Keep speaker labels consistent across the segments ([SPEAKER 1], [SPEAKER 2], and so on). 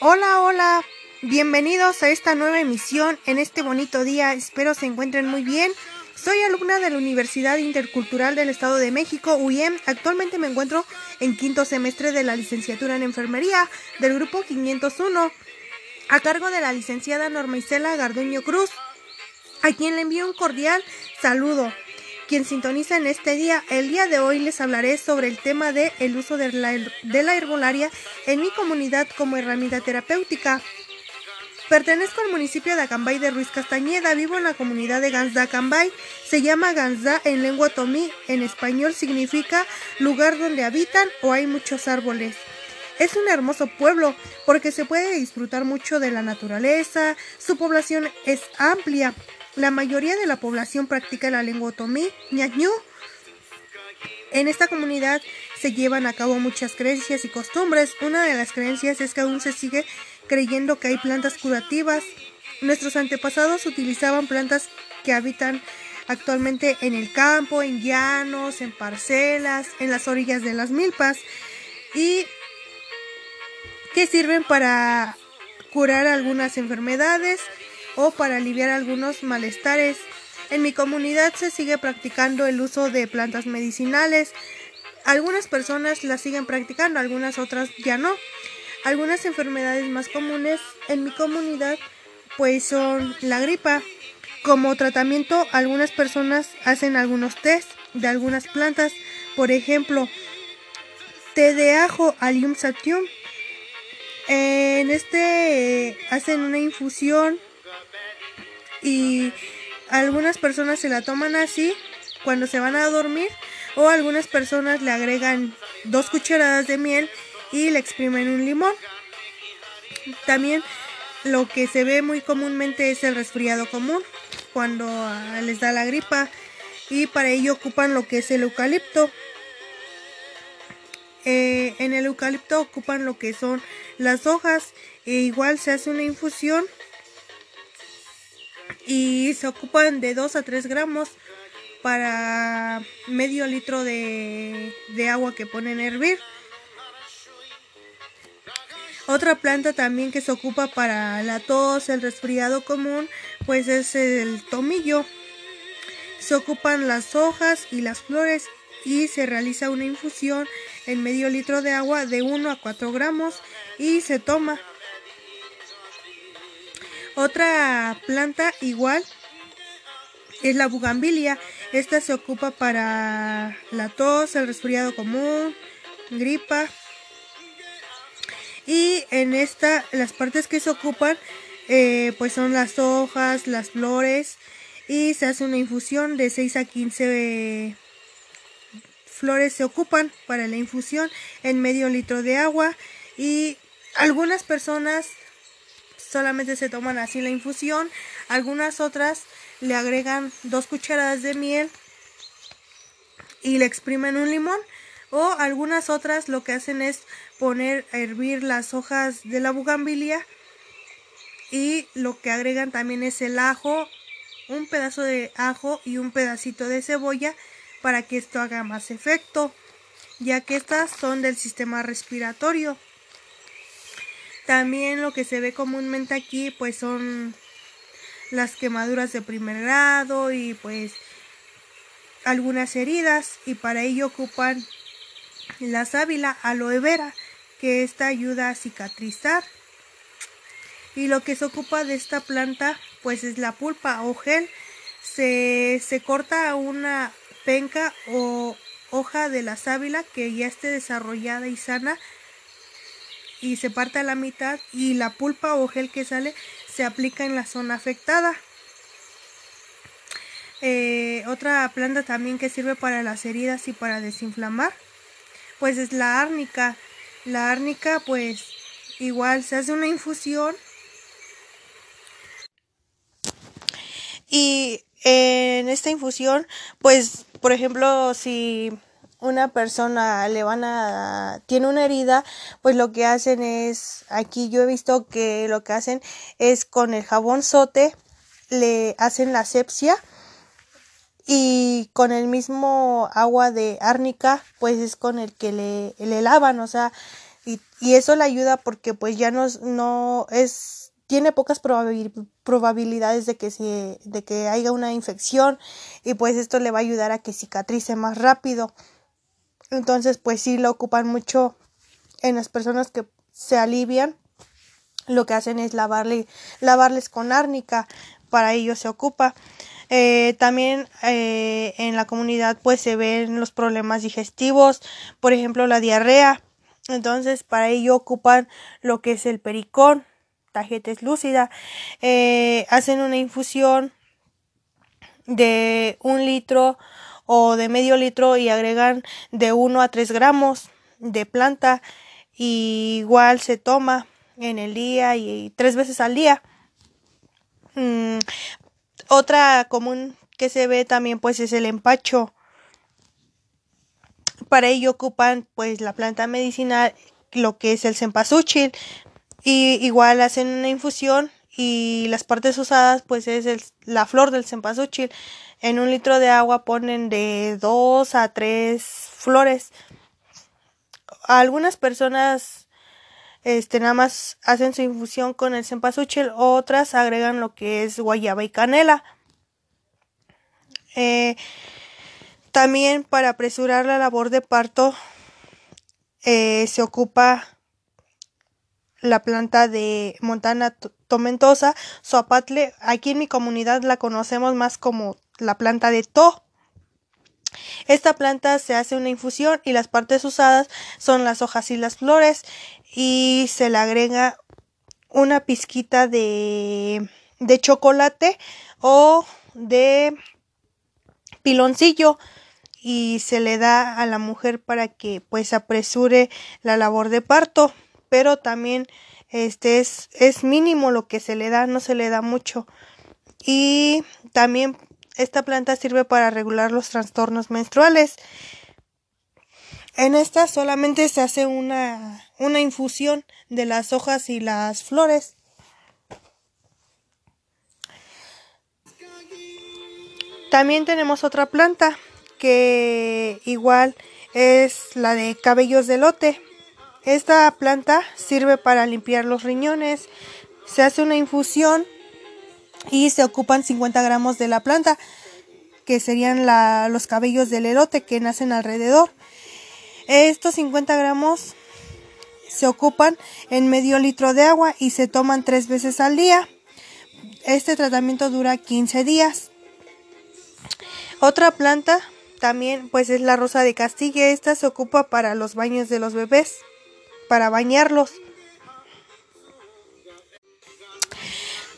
[SPEAKER 1] Hola, hola, bienvenidos a esta nueva emisión en este bonito día, espero se encuentren muy bien. Soy alumna de la Universidad Intercultural del Estado de México, UIEM. Actualmente me encuentro en quinto semestre de la licenciatura en enfermería del grupo 501, a cargo de la licenciada Norma Isela Garduño Cruz, a quien le envío un cordial saludo quien sintoniza en este día. El día de hoy les hablaré sobre el tema de el uso de la, de la herbolaria en mi comunidad como herramienta terapéutica. Pertenezco al municipio de Acambay de Ruiz Castañeda, vivo en la comunidad de Ganzda Acambay. Se llama Ganzda en lengua tomí, en español significa lugar donde habitan o hay muchos árboles. Es un hermoso pueblo porque se puede disfrutar mucho de la naturaleza, su población es amplia, la mayoría de la población practica la lengua otomí, ñañú. En esta comunidad se llevan a cabo muchas creencias y costumbres. Una de las creencias es que aún se sigue creyendo que hay plantas curativas. Nuestros antepasados utilizaban plantas que habitan actualmente en el campo, en llanos, en parcelas, en las orillas de las milpas y que sirven para curar algunas enfermedades o para aliviar algunos malestares. En mi comunidad se sigue practicando el uso de plantas medicinales. Algunas personas las siguen practicando, algunas otras ya no. Algunas enfermedades más comunes en mi comunidad pues son la gripa. Como tratamiento, algunas personas hacen algunos test de algunas plantas, por ejemplo, té de ajo, Allium satium. En este eh, hacen una infusión y algunas personas se la toman así cuando se van a dormir o algunas personas le agregan dos cucharadas de miel y le exprimen un limón. También lo que se ve muy comúnmente es el resfriado común cuando ah, les da la gripa y para ello ocupan lo que es el eucalipto. Eh, en el eucalipto ocupan lo que son las hojas e igual se hace una infusión y se ocupan de 2 a 3 gramos para medio litro de, agua que ponen a hervir. Otra planta también que se ocupa para la tos, el resfriado común, pues es el tomillo. Se ocupan las hojas y las flores y se realiza una infusión en medio litro de agua de 1 a 4 gramos y se toma. Otra planta igual es la bugambilia. Esta se ocupa para la tos, el resfriado común, gripa. Y en esta, las partes que se ocupan, eh, pues son las hojas, las flores. Y se hace una infusión de 6 a 15 flores se ocupan para la infusión en medio litro de agua. Y algunas personas solamente se toman así la infusión. Algunas otras le agregan dos cucharadas de miel y le exprimen un limón. O algunas otras lo que hacen es poner a hervir las hojas de la bugambilia y lo que agregan también es el ajo, un pedazo de ajo y un pedacito de cebolla para que esto haga más efecto, ya que estas son del sistema respiratorio. También lo que se ve comúnmente aquí pues son las quemaduras de primer grado y pues algunas heridas y para ello ocupan la sábila aloe vera que esta ayuda a cicatrizar y lo que se ocupa de esta planta pues es la pulpa o gel se, se corta una penca o hoja de la sábila que ya esté desarrollada y sana y se parte a la mitad y la pulpa o gel que sale se aplica en la zona afectada. Eh, otra planta también que sirve para las heridas y para desinflamar, pues es la árnica. La árnica pues igual se hace una infusión Y en esta infusión, pues, por ejemplo, si una persona le van a tiene una herida, pues lo que hacen es aquí yo he visto que lo que hacen es con el jabón sote le hacen la asepsia y con el mismo agua de árnica pues es con el que le, le lavan, o sea, y, y, eso le ayuda porque pues ya no, no es tiene pocas probabilidades de que se de que haya una infección y pues esto le va a ayudar a que cicatrice más rápido. Entonces, pues sí lo ocupan mucho en las personas que se alivian. Lo que hacen es lavarle, lavarles con árnica. Para ello se ocupa. Eh, también eh, en la comunidad pues se ven los problemas digestivos, por ejemplo la diarrea. Entonces para ello ocupan lo que es el pericón, tajetes lúcida. Eh, hacen una infusión de un litro o de medio litro y agregan de 1 a 3 gramos de planta y igual se toma en el día y tres veces al día. Otra común que se ve también pues es el empacho. Para ello ocupan pues la planta medicinal, lo que es el cempasúchil y igual hacen una infusión y las partes usadas pues es la flor del cempasúchil en un litro de agua ponen de dos a tres flores. Algunas personas este nada más hacen su infusión con el cempasúchil, otras agregan lo que es guayaba y canela. Eh, también para apresurar la labor de parto eh, se ocupa la planta de montana tomentosa, soapatle. Aquí en mi comunidad la conocemos más como la planta de to. Esta planta se hace una infusión y las partes usadas son las hojas y las flores y se le agrega una pizquita de, de chocolate o de piloncillo y se le da a la mujer para que pues apresure la labor de parto pero también este es, es mínimo lo que se le da no se le da mucho y también esta planta sirve para regular los trastornos menstruales. En esta solamente se hace una, una infusión de las hojas y las flores. También tenemos otra planta que igual es la de cabellos de lote. Esta planta sirve para limpiar los riñones. Se hace una infusión y se ocupan 50 gramos de la planta, que serían los cabellos del elote que nacen alrededor. Estos 50 gramos se ocupan en medio litro de agua y se toman tres veces al día. Este tratamiento dura 15 días. Otra planta también pues es la rosa de Castilla. Esta se ocupa para los baños de los bebés, para bañarlos.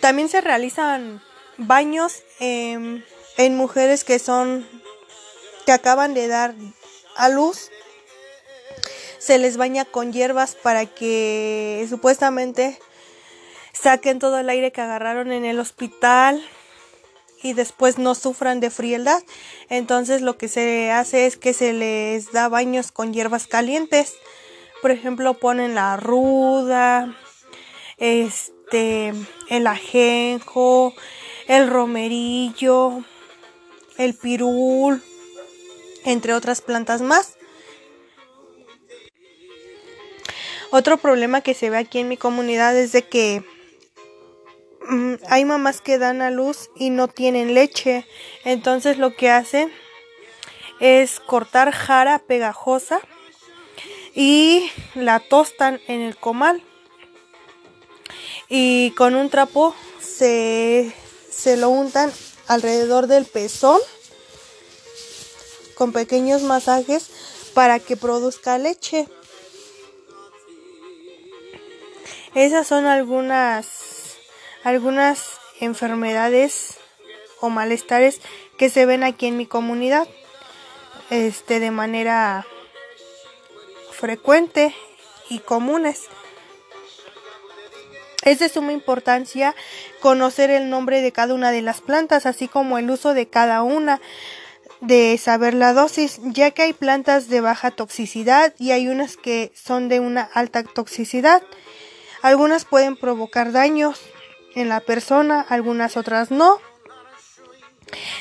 [SPEAKER 1] También se realizan baños en mujeres que son que acaban de dar a luz. Se les baña con hierbas para que supuestamente saquen todo el aire que agarraron en el hospital y después no sufran de frialdad. Entonces lo que se hace es que se les da baños con hierbas calientes. Por ejemplo, ponen la ruda, este el ajenjo, el romerillo, el pirul, entre otras plantas más. Otro problema que se ve aquí en mi comunidad es de que mm, hay mamás que dan a luz y no tienen leche. Entonces lo que hacen es cortar jara pegajosa y la tostan en el comal y con un trapo se, se lo untan alrededor del pezón con pequeños masajes para que produzca leche. Esas son algunas algunas enfermedades o malestares que se ven aquí en mi comunidad este de manera frecuente y comunes. Es de suma importancia conocer el nombre de cada una de las plantas, así como el uso de cada una, de saber la dosis, ya que hay plantas de baja toxicidad y hay unas que son de una alta toxicidad. Algunas pueden provocar daños en la persona, algunas otras no.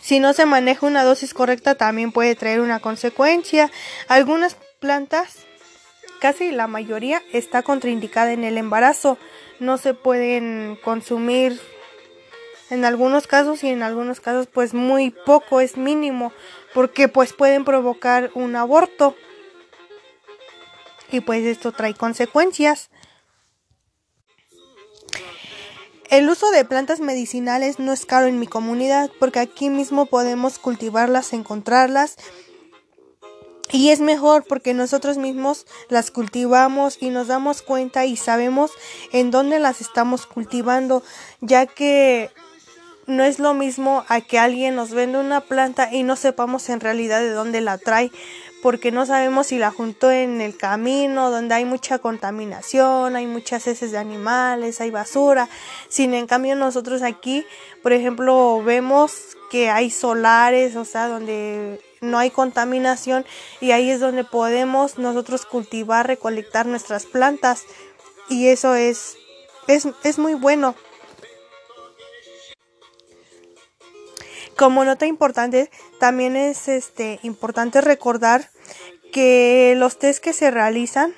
[SPEAKER 1] Si no se maneja una dosis correcta también puede traer una consecuencia. Algunas plantas, casi la mayoría, está contraindicada en el embarazo no se pueden consumir en algunos casos y en algunos casos pues muy poco es mínimo porque pues pueden provocar un aborto y pues esto trae consecuencias. El uso de plantas medicinales no es caro en mi comunidad porque aquí mismo podemos cultivarlas, encontrarlas y es mejor porque nosotros mismos las cultivamos y nos damos cuenta y sabemos en dónde las estamos cultivando, ya que no es lo mismo a que alguien nos vende una planta y no sepamos en realidad de dónde la trae, porque no sabemos si la juntó en el camino, donde hay mucha contaminación, hay muchas heces de animales, hay basura. Sin en cambio nosotros aquí, por ejemplo, vemos que hay solares, o sea, donde no hay contaminación y ahí es donde podemos nosotros cultivar, recolectar nuestras plantas y eso es, es, es muy bueno. Como nota importante, también es este importante recordar que los test que se realizan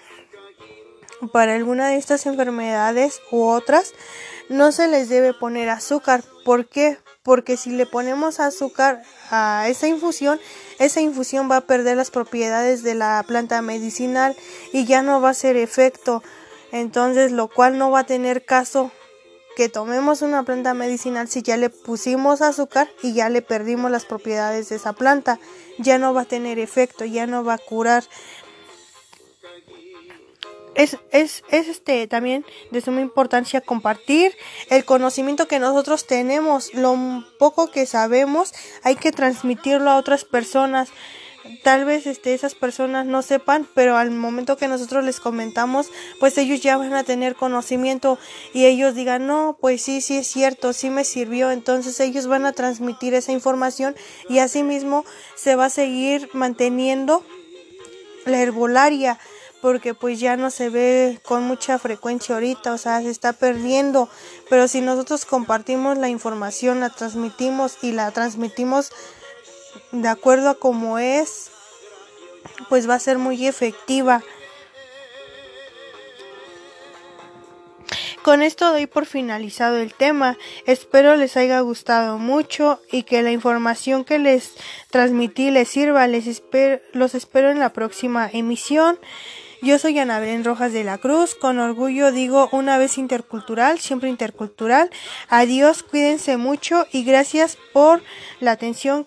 [SPEAKER 1] para alguna de estas enfermedades u otras no se les debe poner azúcar. ¿Por qué? Porque si le ponemos azúcar a esa infusión, esa infusión va a perder las propiedades de la planta medicinal y ya no va a hacer efecto. Entonces, lo cual no va a tener caso que tomemos una planta medicinal si ya le pusimos azúcar y ya le perdimos las propiedades de esa planta. Ya no va a tener efecto, ya no va a curar. Es, es, es, este también de suma importancia compartir el conocimiento que nosotros tenemos, lo poco que sabemos, hay que transmitirlo a otras personas tal vez este, esas personas no sepan, pero al momento que nosotros les comentamos, pues ellos ya van a tener conocimiento y ellos digan, no, pues sí, sí es cierto, sí me sirvió, entonces ellos van a transmitir esa información y asimismo se va a seguir manteniendo la herbolaria porque pues ya no se ve con mucha frecuencia ahorita, o sea, se está perdiendo, pero si nosotros compartimos la información, la transmitimos y la transmitimos de acuerdo a cómo es, pues va a ser muy efectiva. Con esto doy por finalizado el tema. Espero les haya gustado mucho y que la información que les transmití les sirva. Les espero, los espero en la próxima emisión. Yo soy Ana Belén Rojas de la Cruz. Con orgullo digo una vez intercultural, siempre intercultural. Adiós, cuídense mucho y gracias por la atención